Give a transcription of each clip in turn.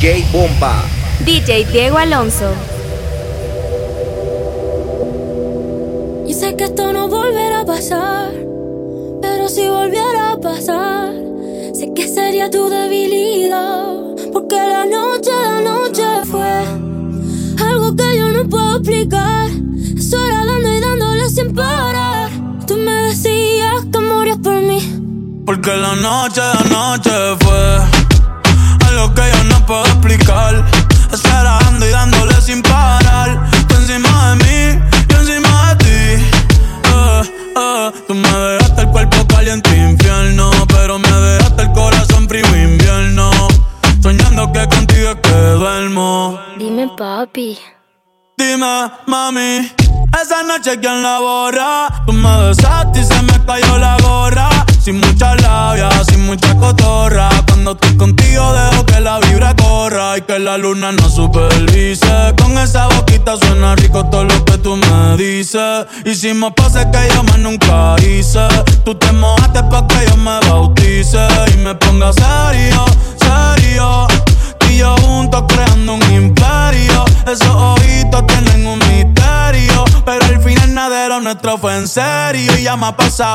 DJ Bomba. DJ Diego Alonso. Y sé que esto no volverá a pasar, pero si volviera a pasar, sé que sería tu debilidad, porque la noche, la noche fue algo que yo no puedo explicar. Eso era dando y dándole sin parar. Tú me decías que morías por mí. Porque la noche, la noche fue algo que yo no puedo explicar. Dando y dándole sin parar. Tú encima de mí, yo encima de ti. Eh, eh. Tú me dejaste el cuerpo caliente infierno, pero me dejaste el corazón frío invierno. Soñando que contigo es que duermo. Dime, papi. Dime, mami, esa noche quién la borra. Tú me besaste y se me cayó la gorra. Sin mucha labia, sin mucha cotorra. Cuando estoy contigo dejo que la vibra corra y que la luna no supervise. Con esa boquita suena rico todo lo que tú me dices. Hicimos pases que yo más nunca hice. Tú te mojaste pa' que yo me bautice y me ponga serio, serio. Tú y yo juntos creando un imperio. Esos ojitos tienen un misterio. Pero al final nada de lo nuestro fue en serio. Y ya me ha pasado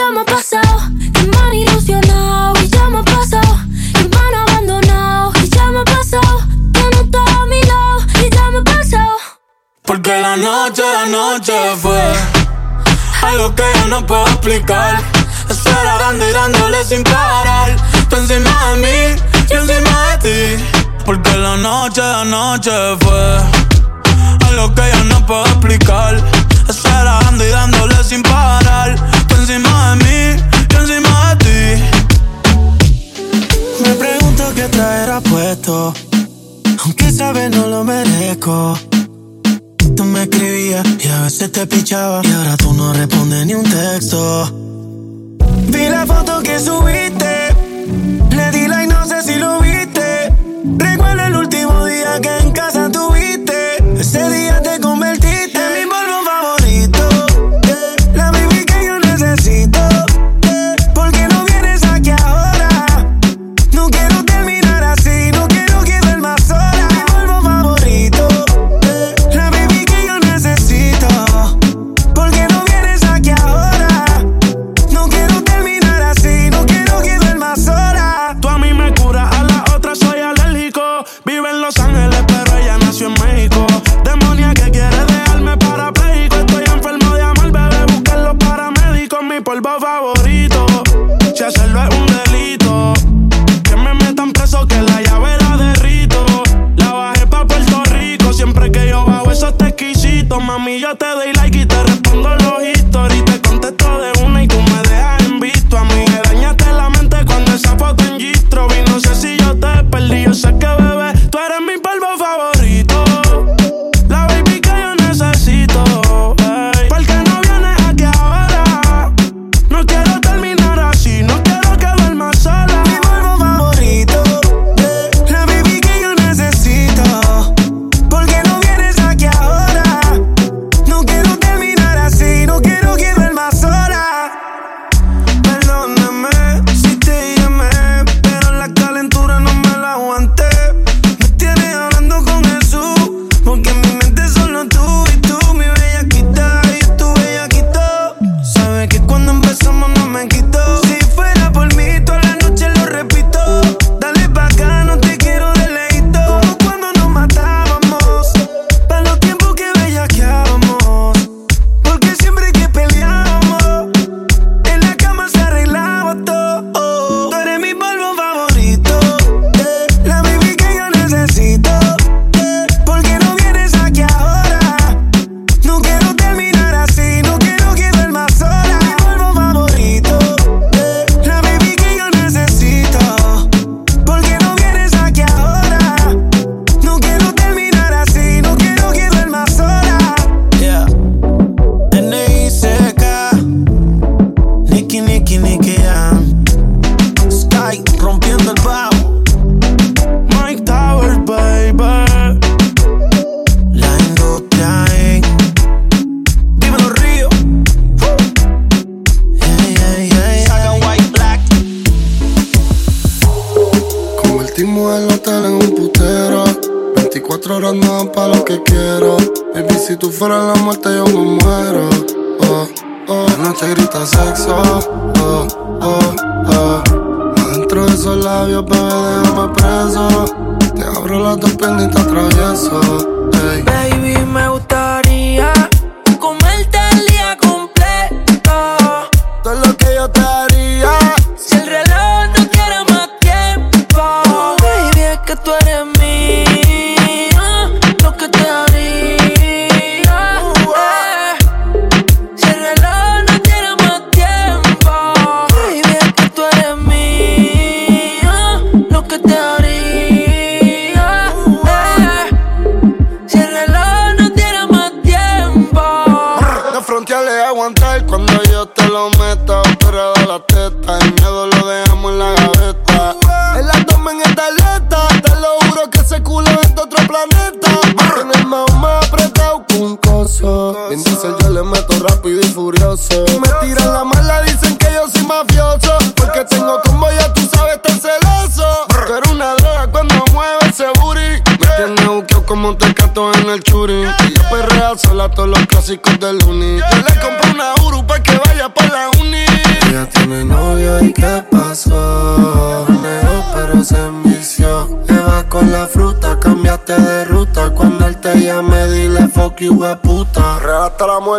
Ya me ha pasado, que me han ilusionado. Y ya me ha pasado, que me han abandonado. Y ya me ha pasado, que no está a mi lado. Y ya me ha pasado. Porque la noche, la noche fue algo que yo no puedo explicar. Estar dando y dándole sin parar. Tú encima de mí, yo encima de ti. Porque la noche, la noche fue algo que yo no puedo explicar. Estar dando y dándole sin parar. Encima de mí, yo encima de ti. Me pregunto qué traerá puesto. Aunque sabes no lo merezco. Tú me escribías y a veces te pichaba. Y ahora tú no respondes ni un texto. Vi la foto que subiste. Le di like, no sé si lo viste. Recuerdo el último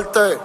hasta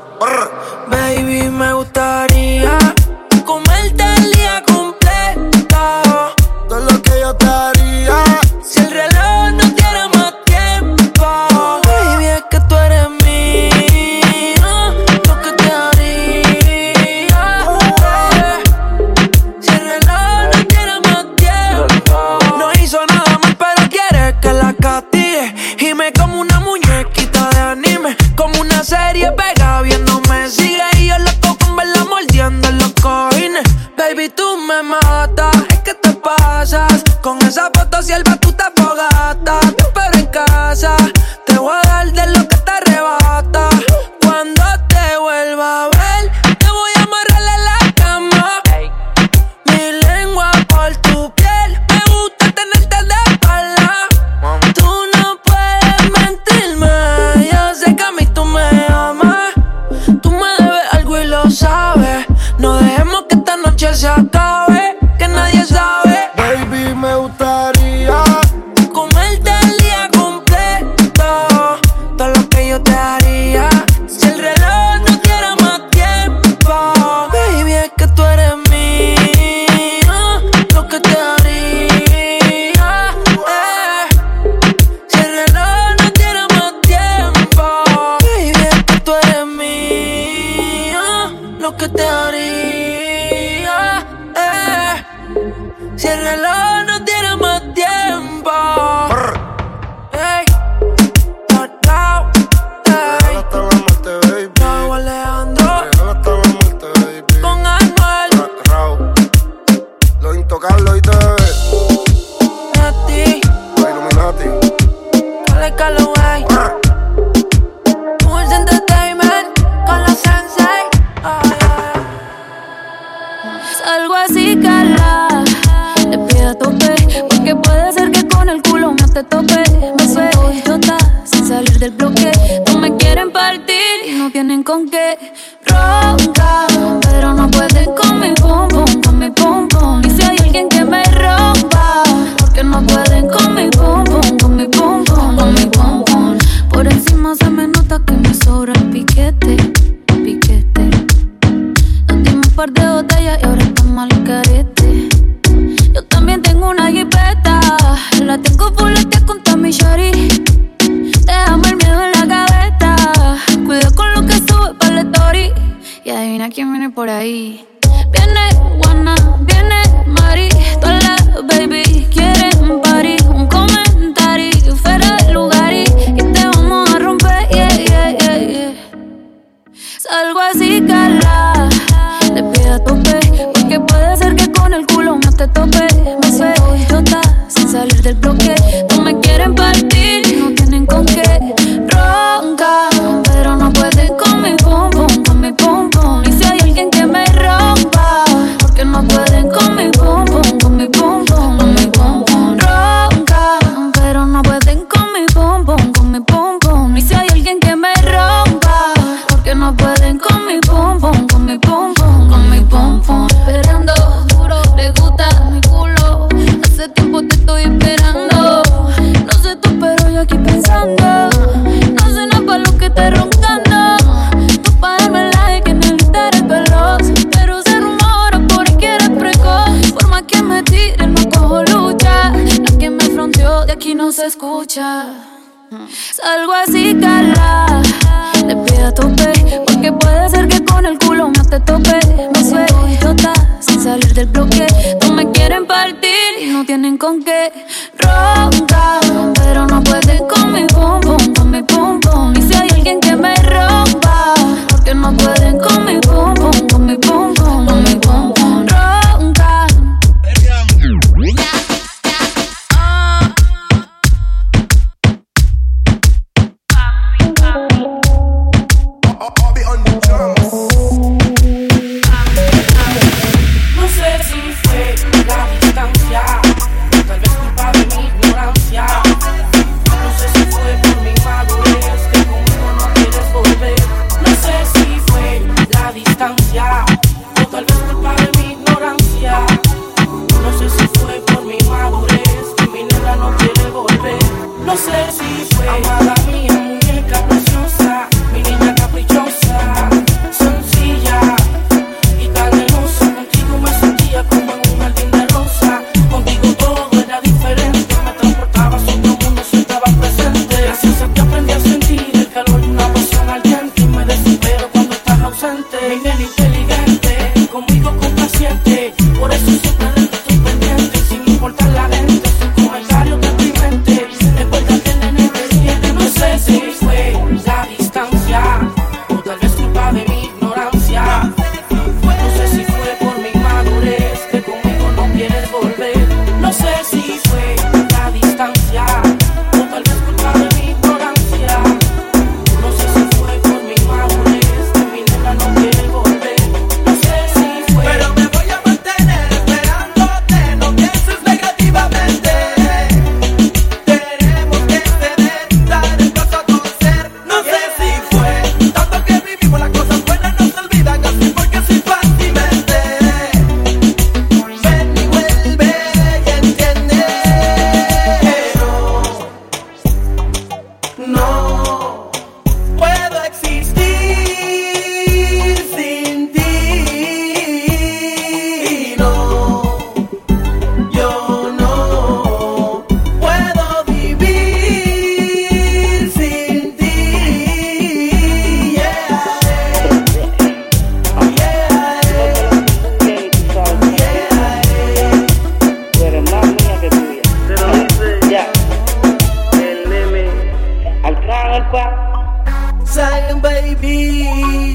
escucha. Salgo así, cala. Le pido tope, porque puede ser que con el culo no te tope. Me suelta sin salir del bloque. No me quieren partir y no tienen con qué. Ronca, pero no puede con mi pum pum, con mi pum pum. Y si hay alguien que me rompa, porque no pueden con mi pum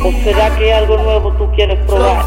¿O será que algo nuevo tú quieres probar?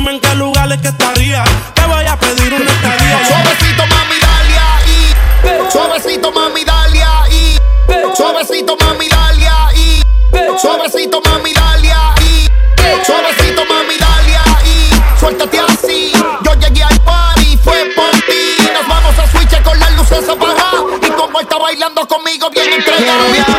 dime en qué lugares que estaría. Te voy a pedir una estadía. Suavecito, mami, dale ahí. Suavecito, mami, dale ahí. Suavecito, mami, dale ahí. Suavecito, mami, dale ahí. Suavecito, mami, dale ahí. Suéltate así. Yo llegué al party, fue por ti. Nos vamos a switch con las luces apagadas. Y como está bailando conmigo, bien entregada.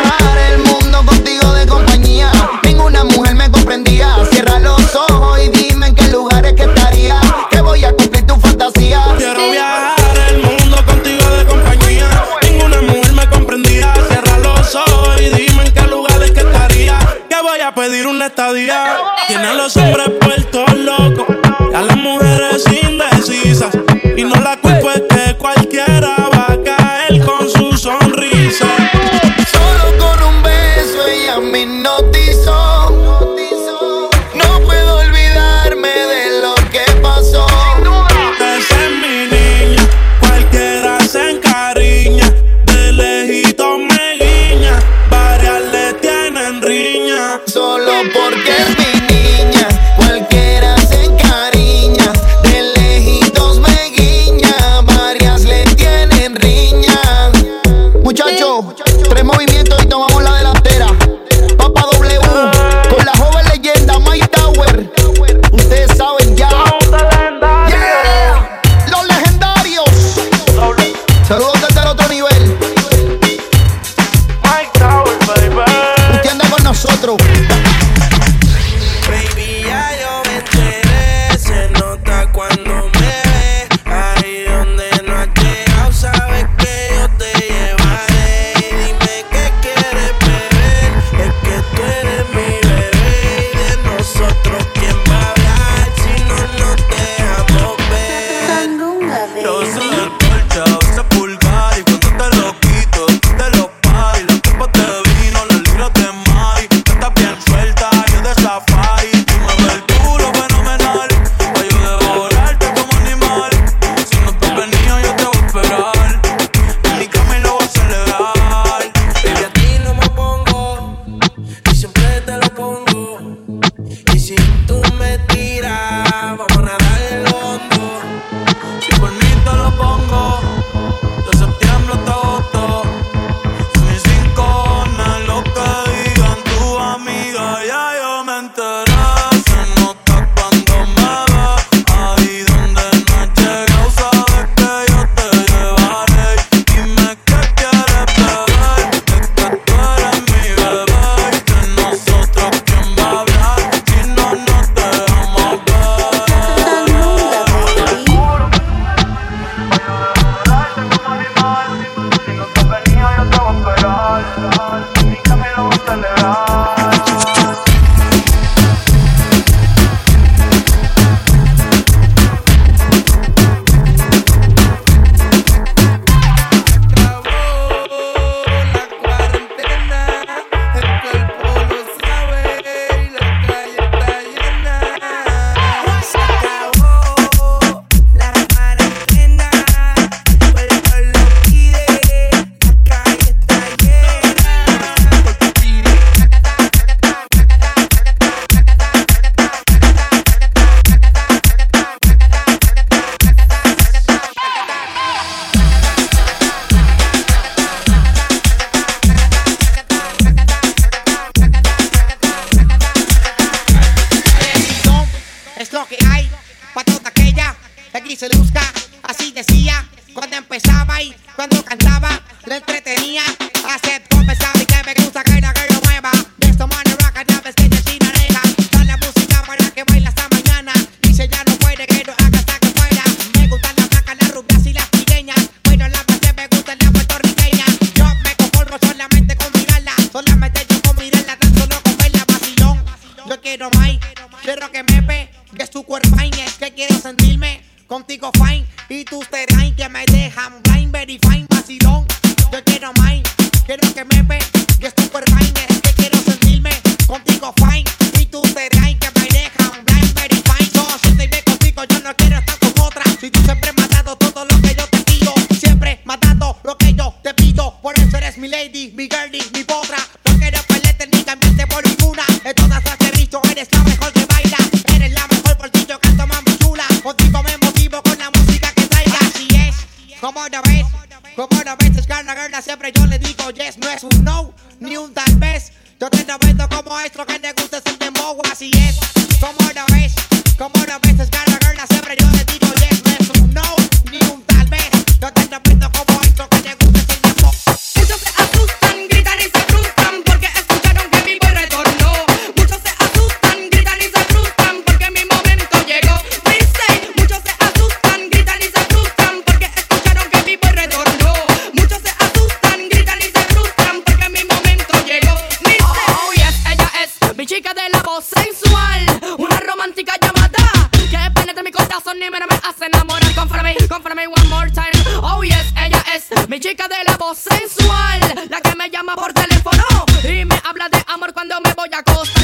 Mi chica de la voz sensual, la que me llama por teléfono y me habla de amor cuando me voy a acostar.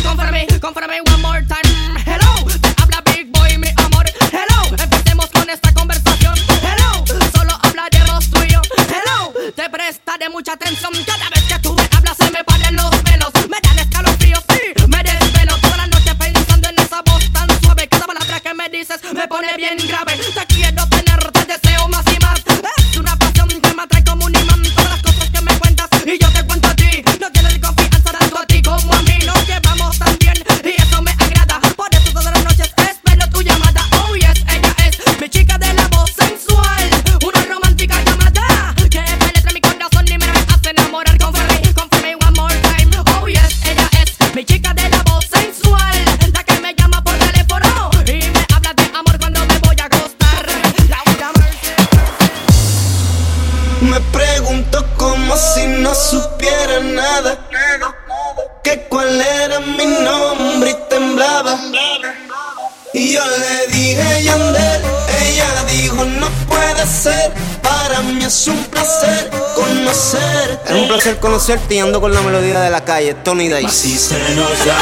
es un placer conocerte. Es un placer conocerte y ando con la melodía de la calle, Tony Dice. Así se nos da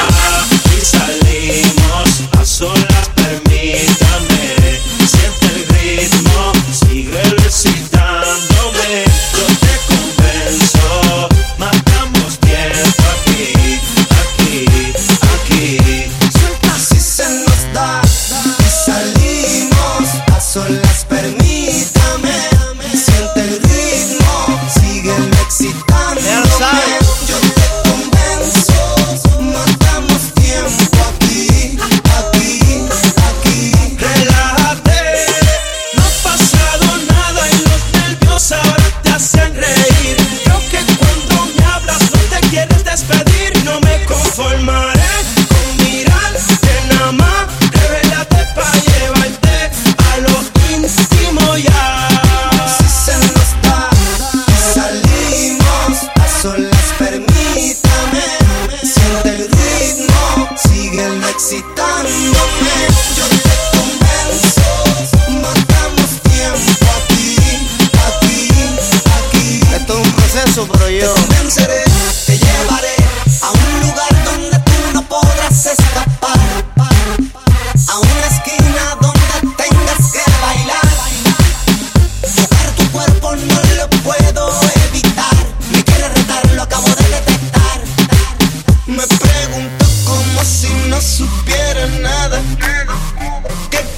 y salimos a solas, permítame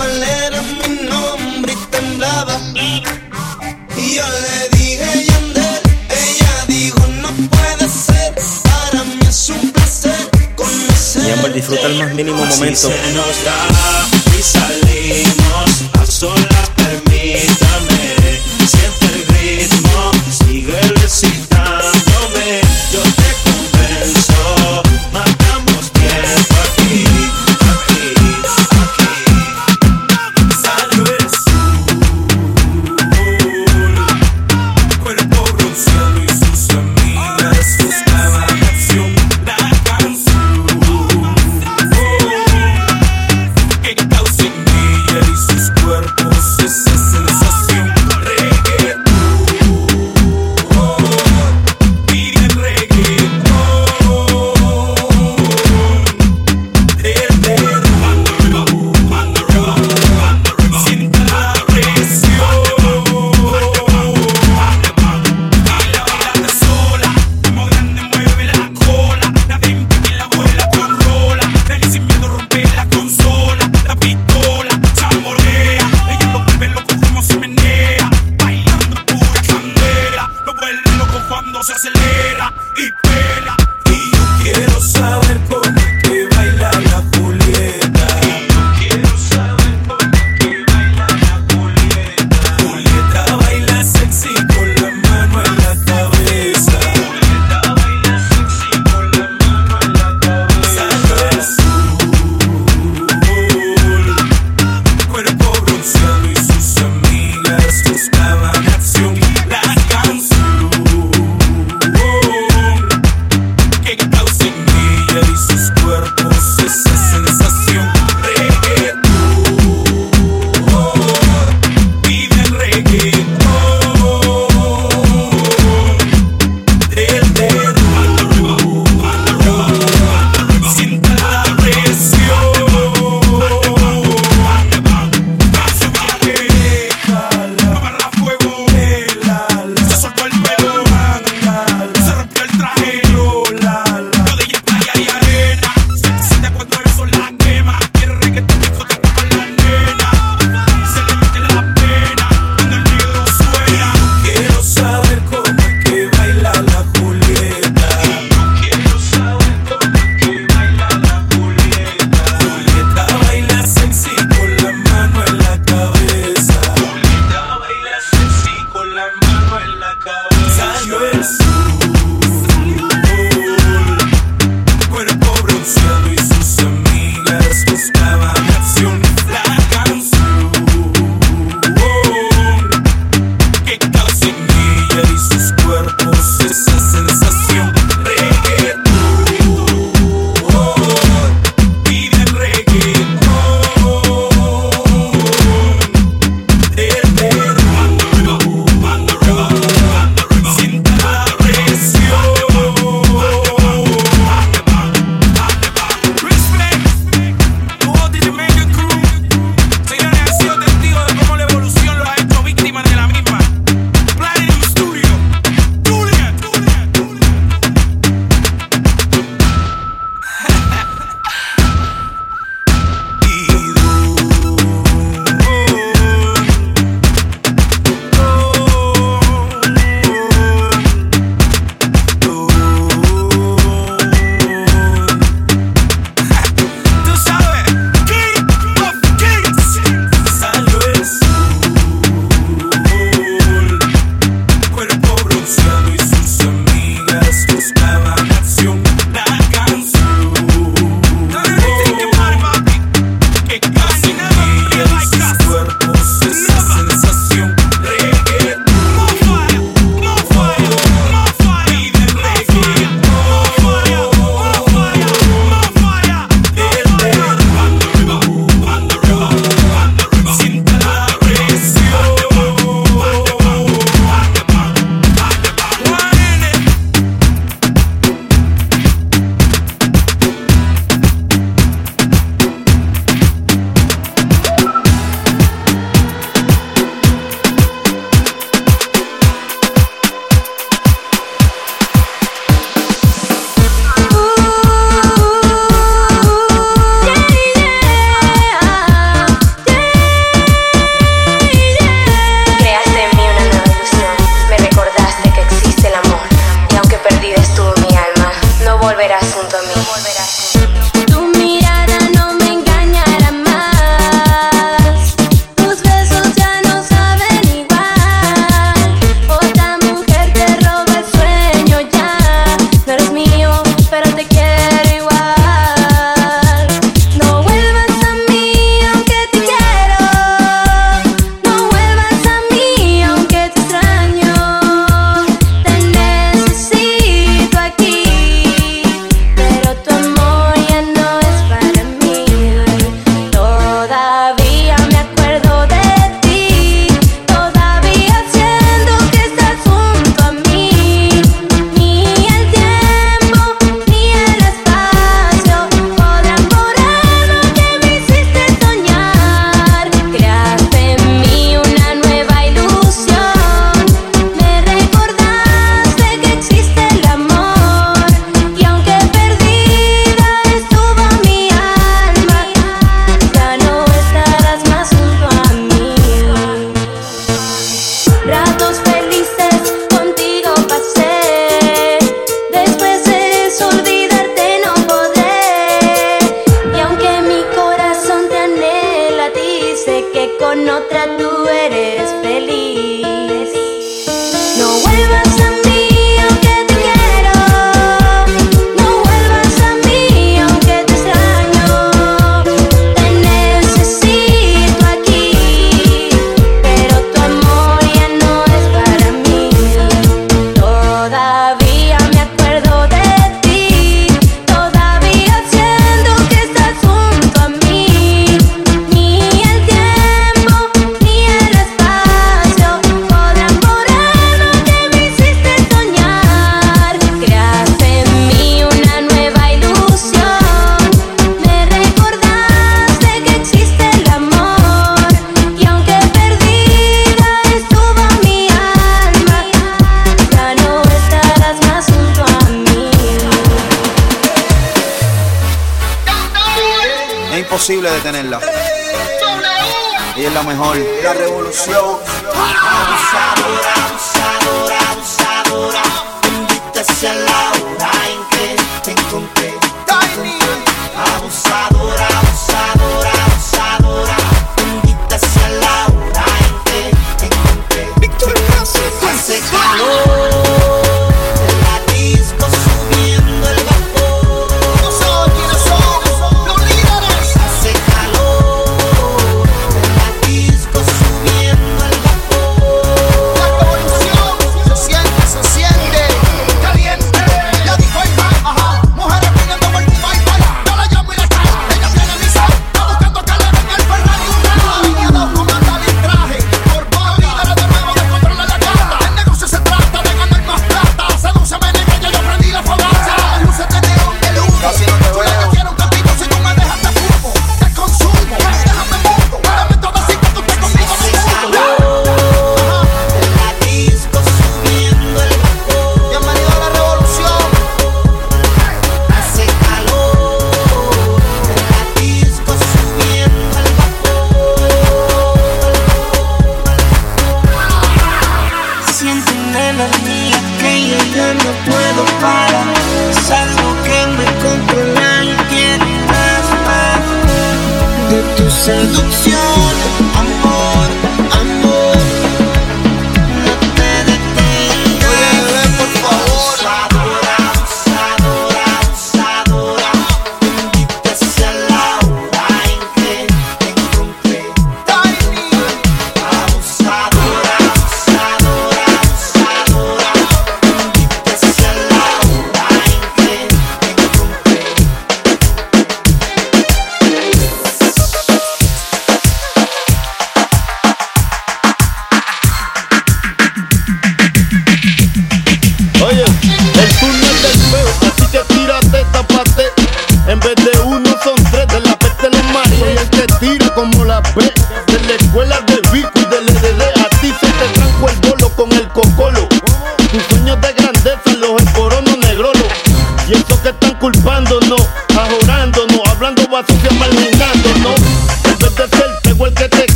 cuál era mi nombre y temblaba. Y yo le dije Yandel, ella dijo no puede ser, para mí es un placer conocer. Mi amor, disfruta el más mínimo momento. Así se nos da y salimos a solas.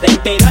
Qué ellos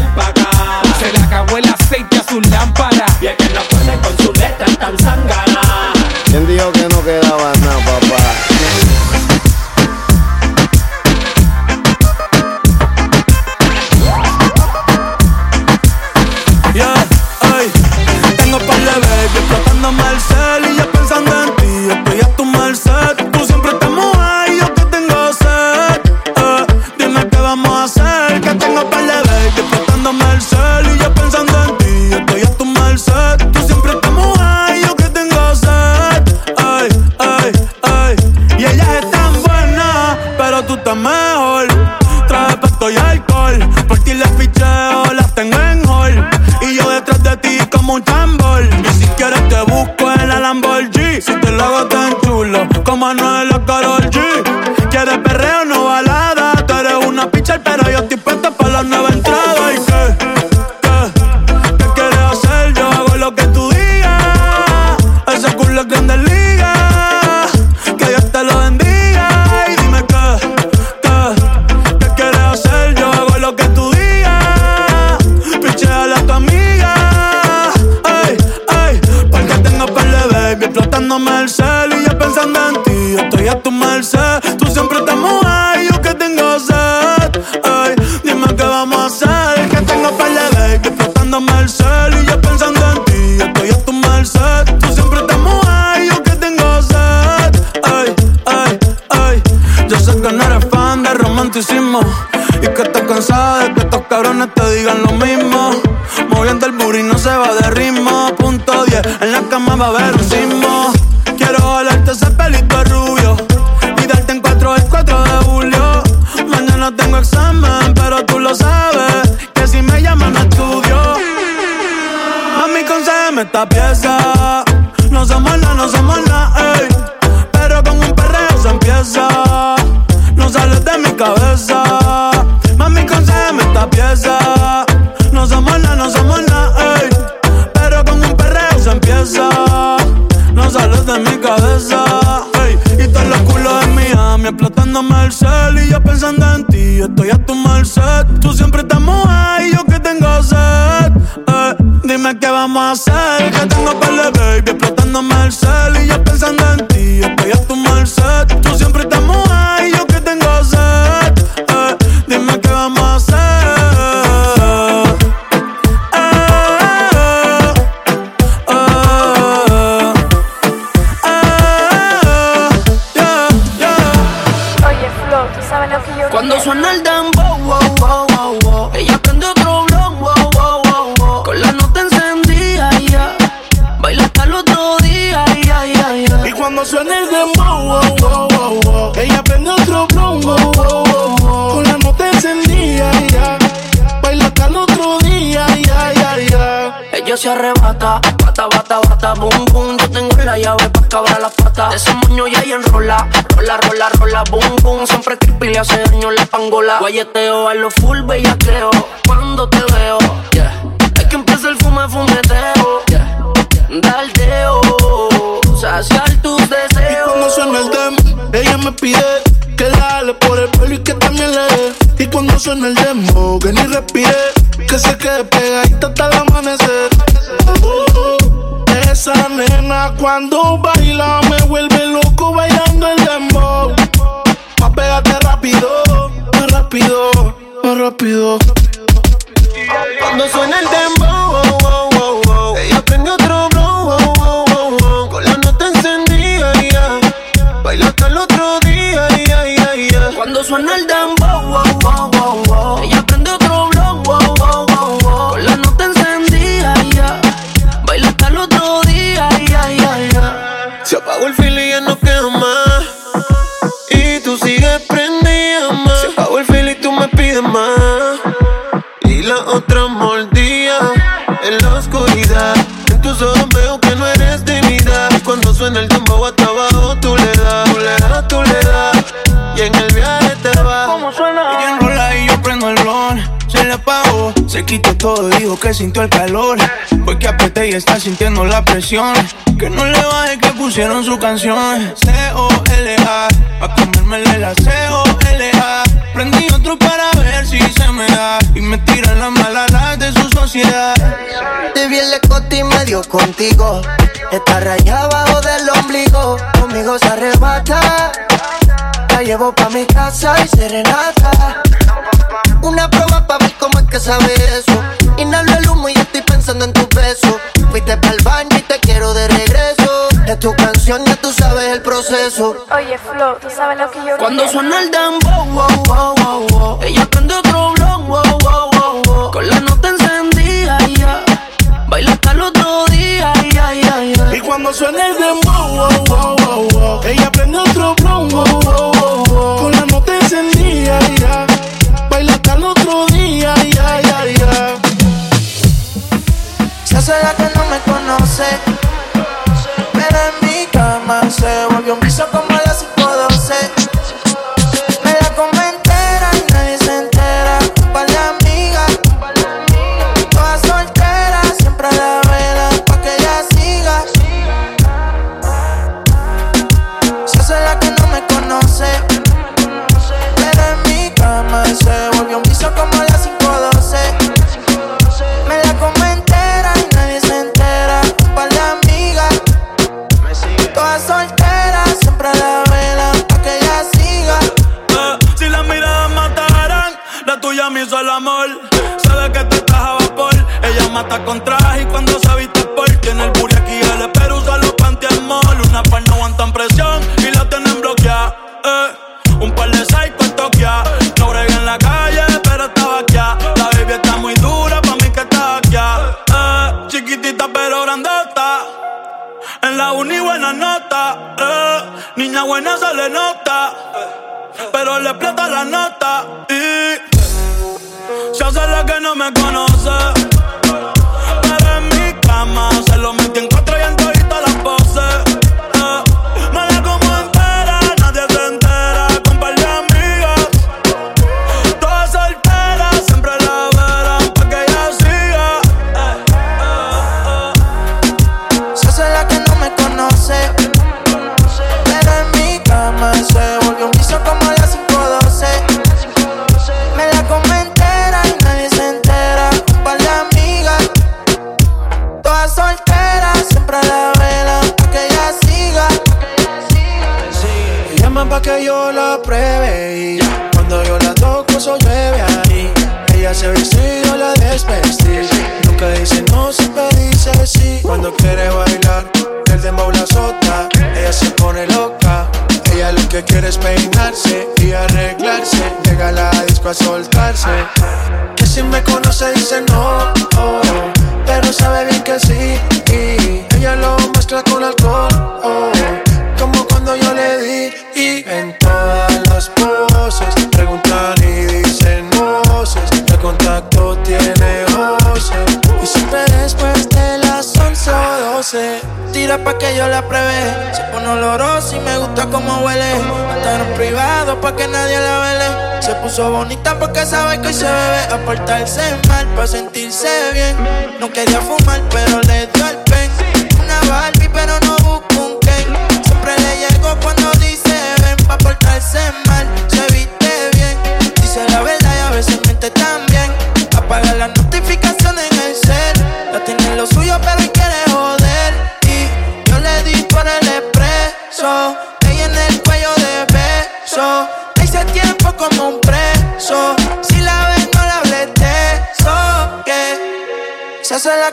Cuando suena el dembow, wow, wow, wow, wow. Ella prende otro blog, wow, wow, wow, wow. Con la nota encendida, ya. Baila hasta el otro día, ya, ya, ya. Y cuando suena el dembow, wow, wow, wow, wow. Ella prende otro blon, wow, wow, wow, wow. Con la nota encendida, ya. Baila hasta el otro día, ya, ya, ya. Ella se arrebata, bata, bata, bata, boom, cabrar la pata. De ese moño ya y enrola, rola, rola, rola, boom, boom. Siempre creepy le hace daño la pangola. Guayeteo a lo full, bella creo. Cuando te veo, yeah. Hay que empezar el fume, fumeteo, yeah. Daldeo, saciar tus Y deseos. cuando suena el demo, ella me pide que la jale por el pelo y que también le dé. Y cuando suena el demo, que ni respire, que se quede pegadita hasta el amanecer. Esa nena cuando baila me vuelve loco bailando el dembow. Más pégate rápido, más rápido, más rápido. Cuando suena el dembow, wow, wow, wow, wow. ella prende otro blow, wow, wow, wow, wow. con la nota encendida, ya. baila hasta el otro día, ya, ya. Cuando suena el dembow, wow, wow, Se apagó el filo se quitó todo, dijo que sintió el calor. Fue que apreté y está sintiendo la presión. Que no le baje que pusieron su canción. C-O-L-A, pa' comérmele la C-O-L-A. Prendí otro para ver si se me da. Y me tiran las malas de su sociedad. Te vi el escote y medio contigo. Está rayada abajo del ombligo. Conmigo se arrebata. La llevo pa' mi casa y serenata. Una prueba pa' ver cómo es que sabe eso. Inhalo el humo y estoy pensando en tu beso. Fuiste pa'l baño y te quiero de regreso. Es tu canción, ya tú sabes el proceso. Oye, Flo, ¿tú sabes lo que yo Cuando quiero? suena el dembow, wow, wow, wow, wow. Ella prende otro blon, wow, wow, wow, wow. Con la nota encendida, ya. Baila hasta el otro día, ya, ya, ya. Y cuando suena el dembow, wow, wow, wow, wow. Ella prende otro blon, wow, wow, wow, wow. Con la nota encendida, ya. Otro día, ya, ya, ya. Se hace la que no me conoce.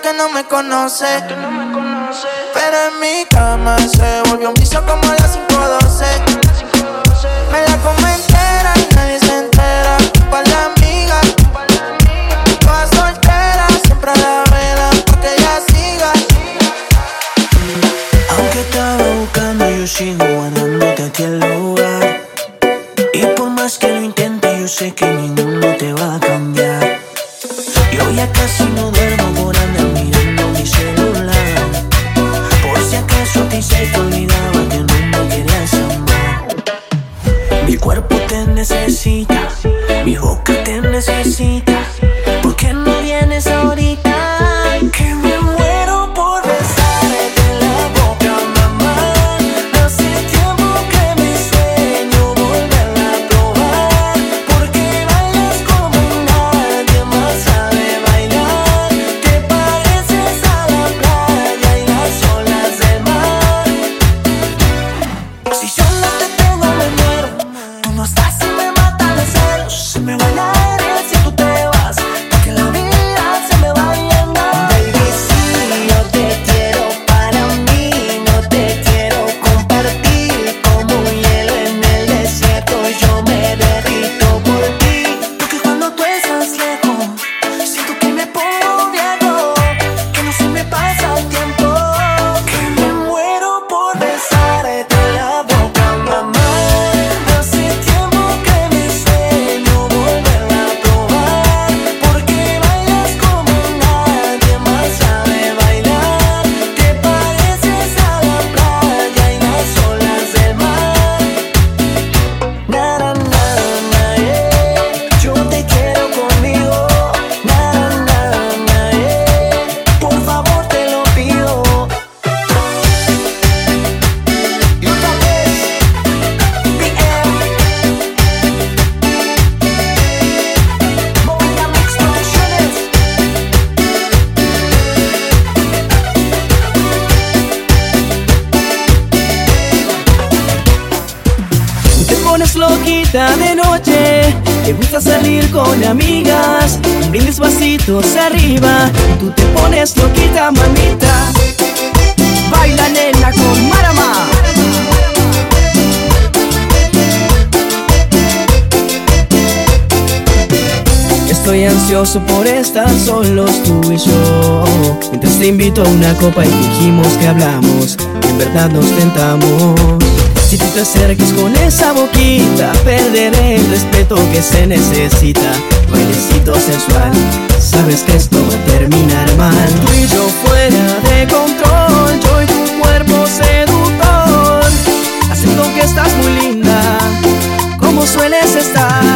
que no me conoce. No. Pero en mi cama se volvió un piso como a las 512. Me la come entera y nadie se entera. Pa' la amiga, toda soltera, siempre a la vela, pa' que ella siga. Aunque estaba buscando, yo sigo guardándote aquí el lugar. Y por más que lo intente, yo sé que ninguno te va a cambiar. Mi cuerpo te necesita, mi boca te necesita. Estoy ansioso por estar solos tú y yo. Mientras te invito a una copa y dijimos que hablamos En verdad nos tentamos. Si tú te acerques con esa boquita Perderé el respeto que se necesita. Bailecito sensual Sabes que esto va a terminar mal. Tú y yo fuera de control Yo y tu cuerpo seductor. Haciendo que estás muy linda como sueles estar.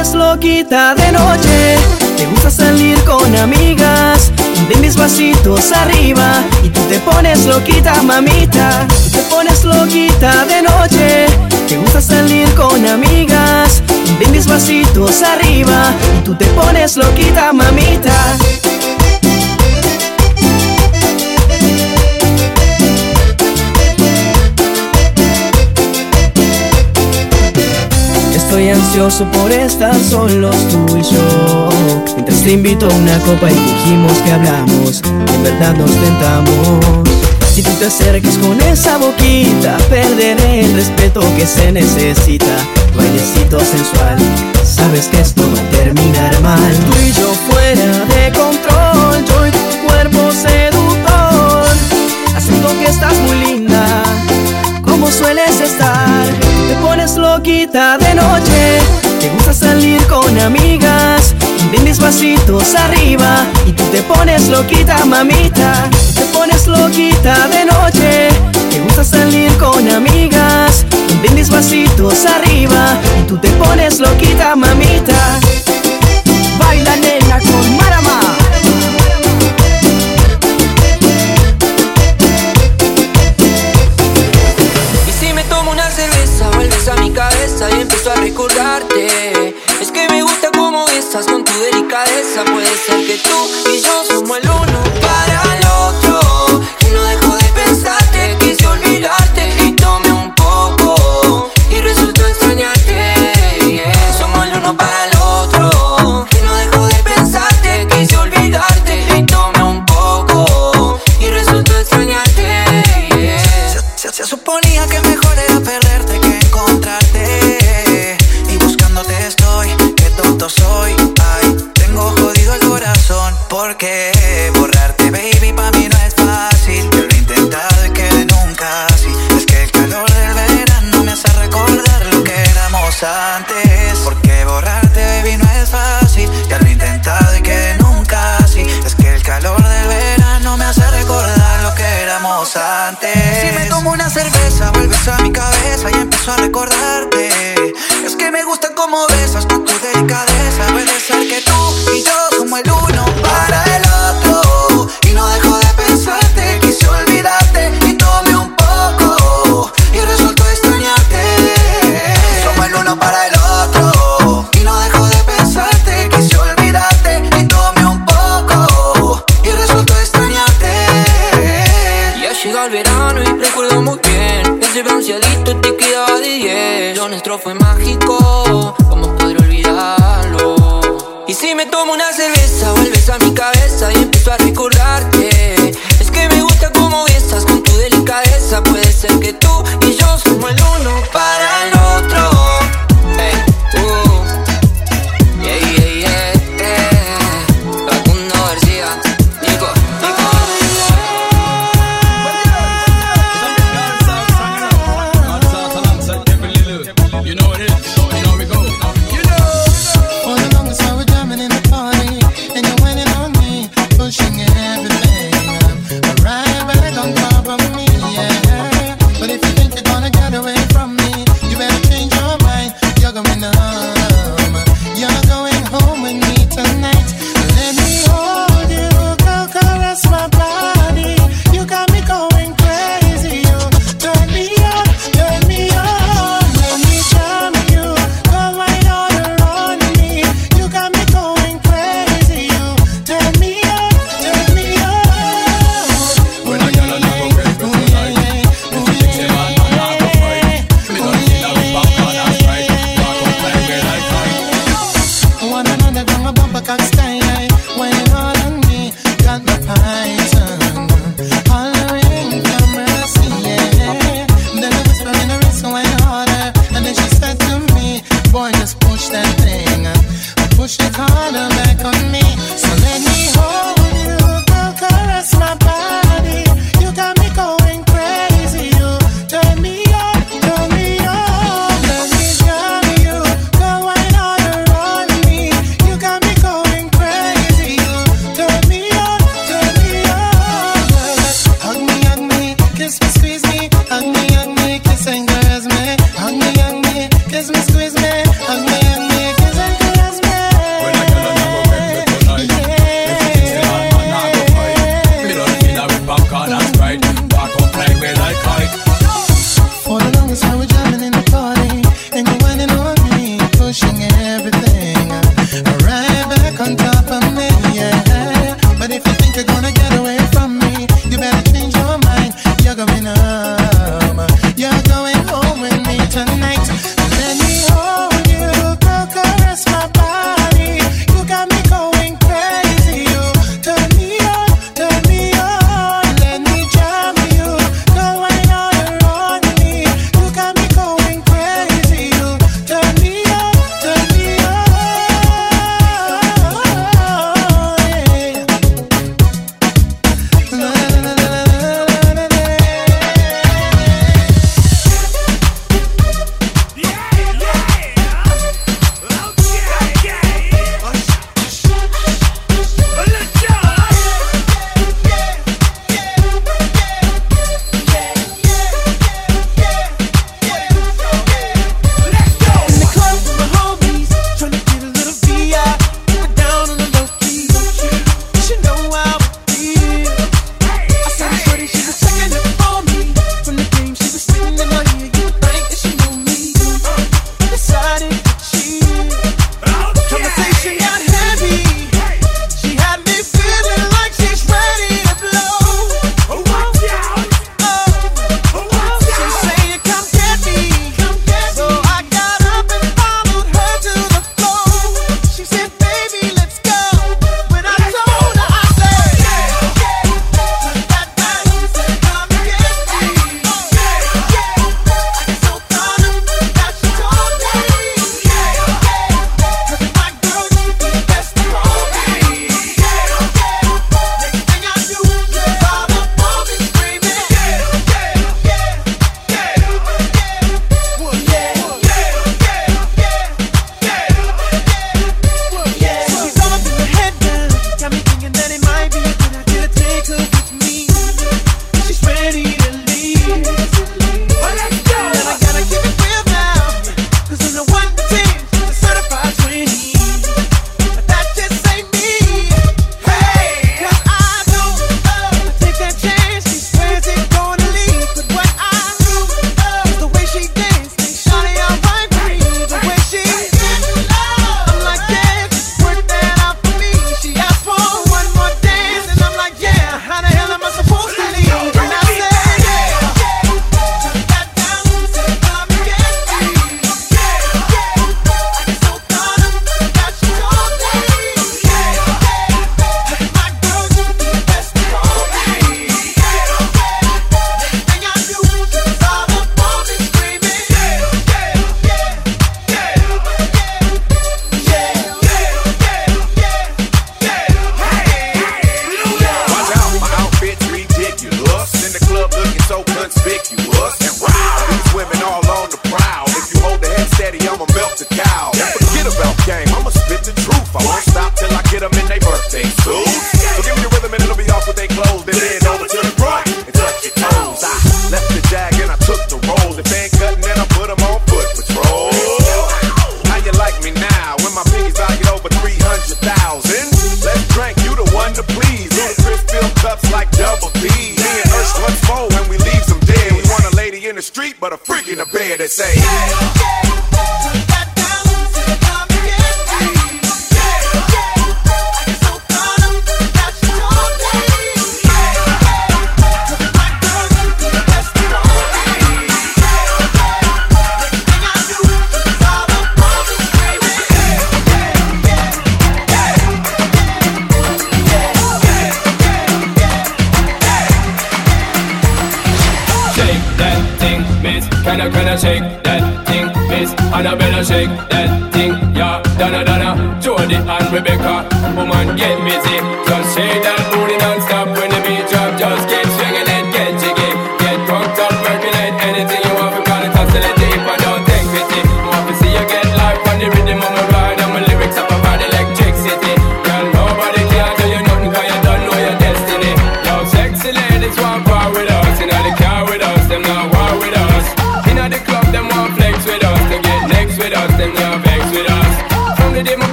Pones loquita de noche, te gusta salir con amigas. De mis vasitos arriba y tú te pones loquita, mamita. Te pones loquita de noche, te gusta salir con amigas. De mis vasitos arriba y tú te pones loquita, mamita. Estoy ansioso por estar solos tú y yo. Mientras te invito a una copa y dijimos que hablamos En verdad nos tentamos. Si tú te acerques con esa boquita Perderé el respeto que se necesita. Bailecito sensual Sabes que esto va a terminar mal. Tú y yo fuera de control Yo y tu cuerpo seductor. Haciendo que estás muy linda loquita de noche, te gusta salir con amigas. De mis vasitos arriba y tú te pones loquita, mamita. Te pones loquita de noche, te gusta salir con amigas. De mis vasitos arriba y tú te pones loquita, mamita. Baila nena con Marama. A recordarte. Es que me gusta cómo estás con tu delicadeza. Puede ser que tú y yo somos el uno una cerveza, vuelves a mi cabeza y empiezo a recordarte. Es que me gusta cómo besas con tu delicadeza. Nuestro fue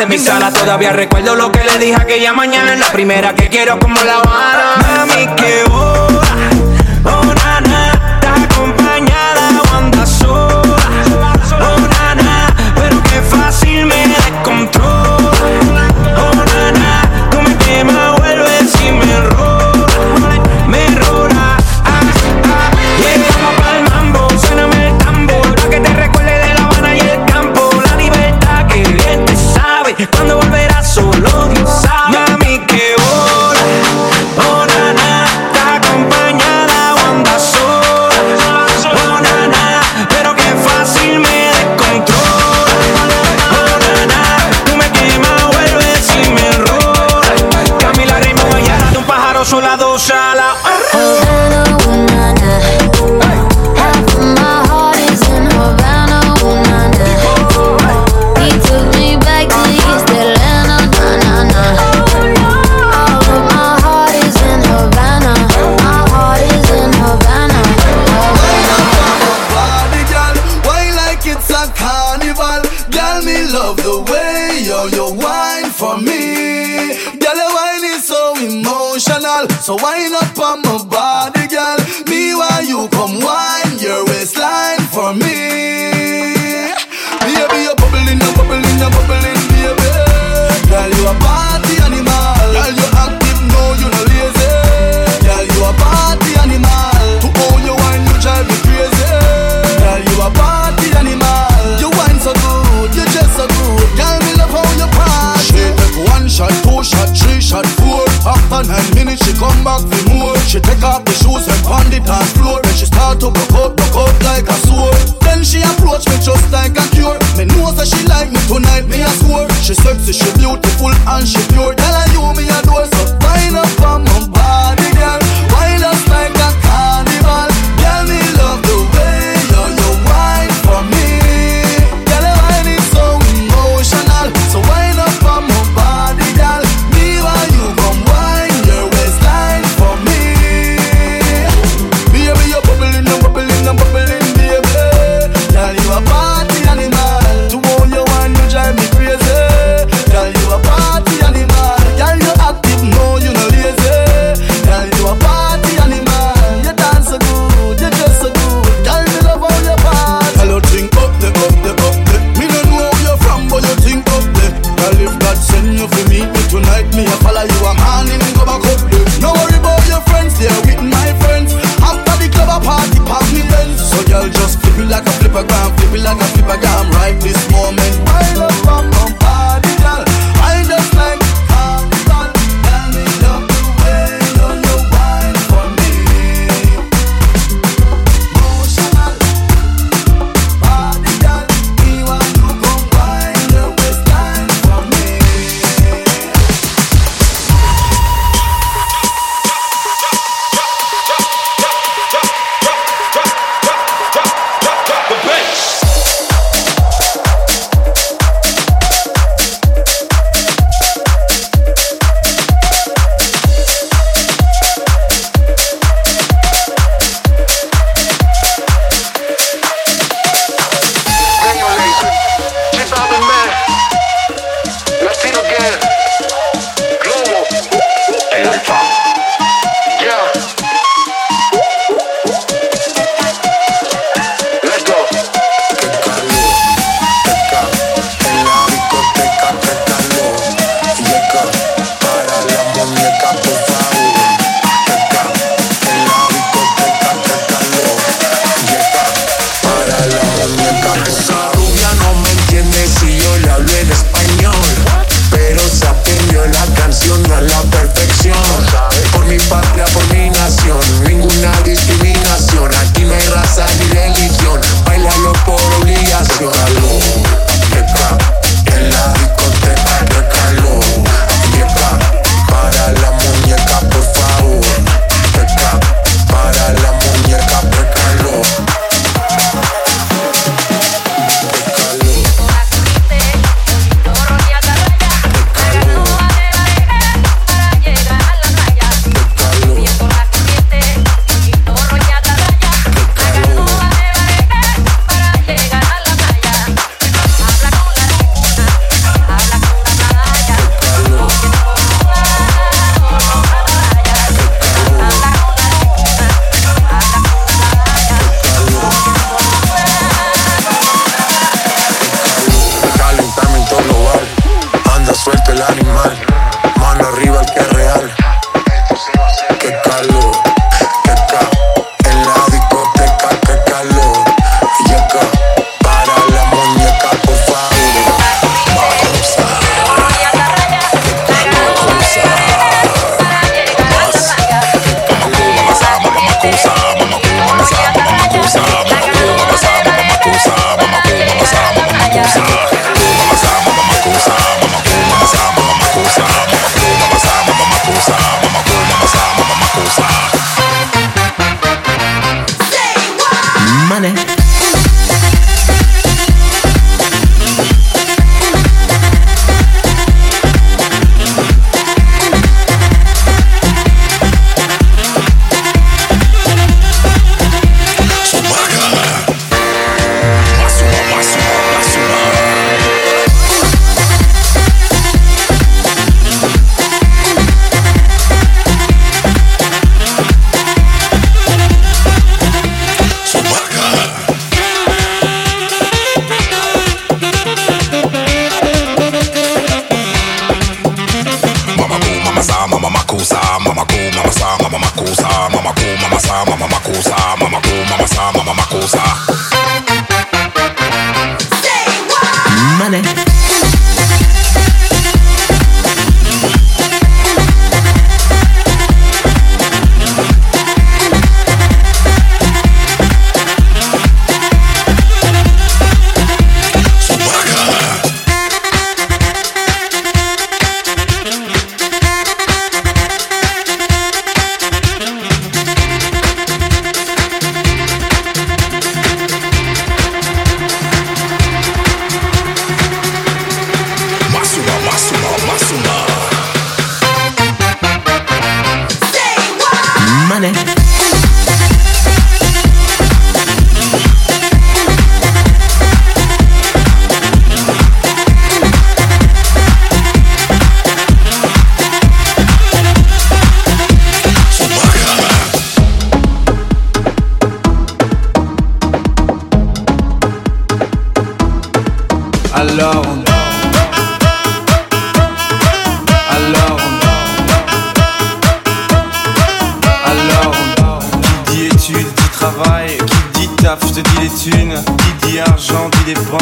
de mi sala. Todavía recuerdo lo que le dije aquella mañana. La primera que quiero como la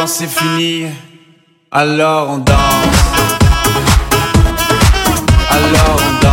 quand c'est fini Alors on danse. Alors on danse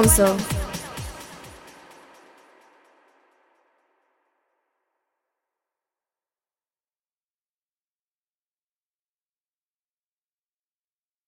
DJ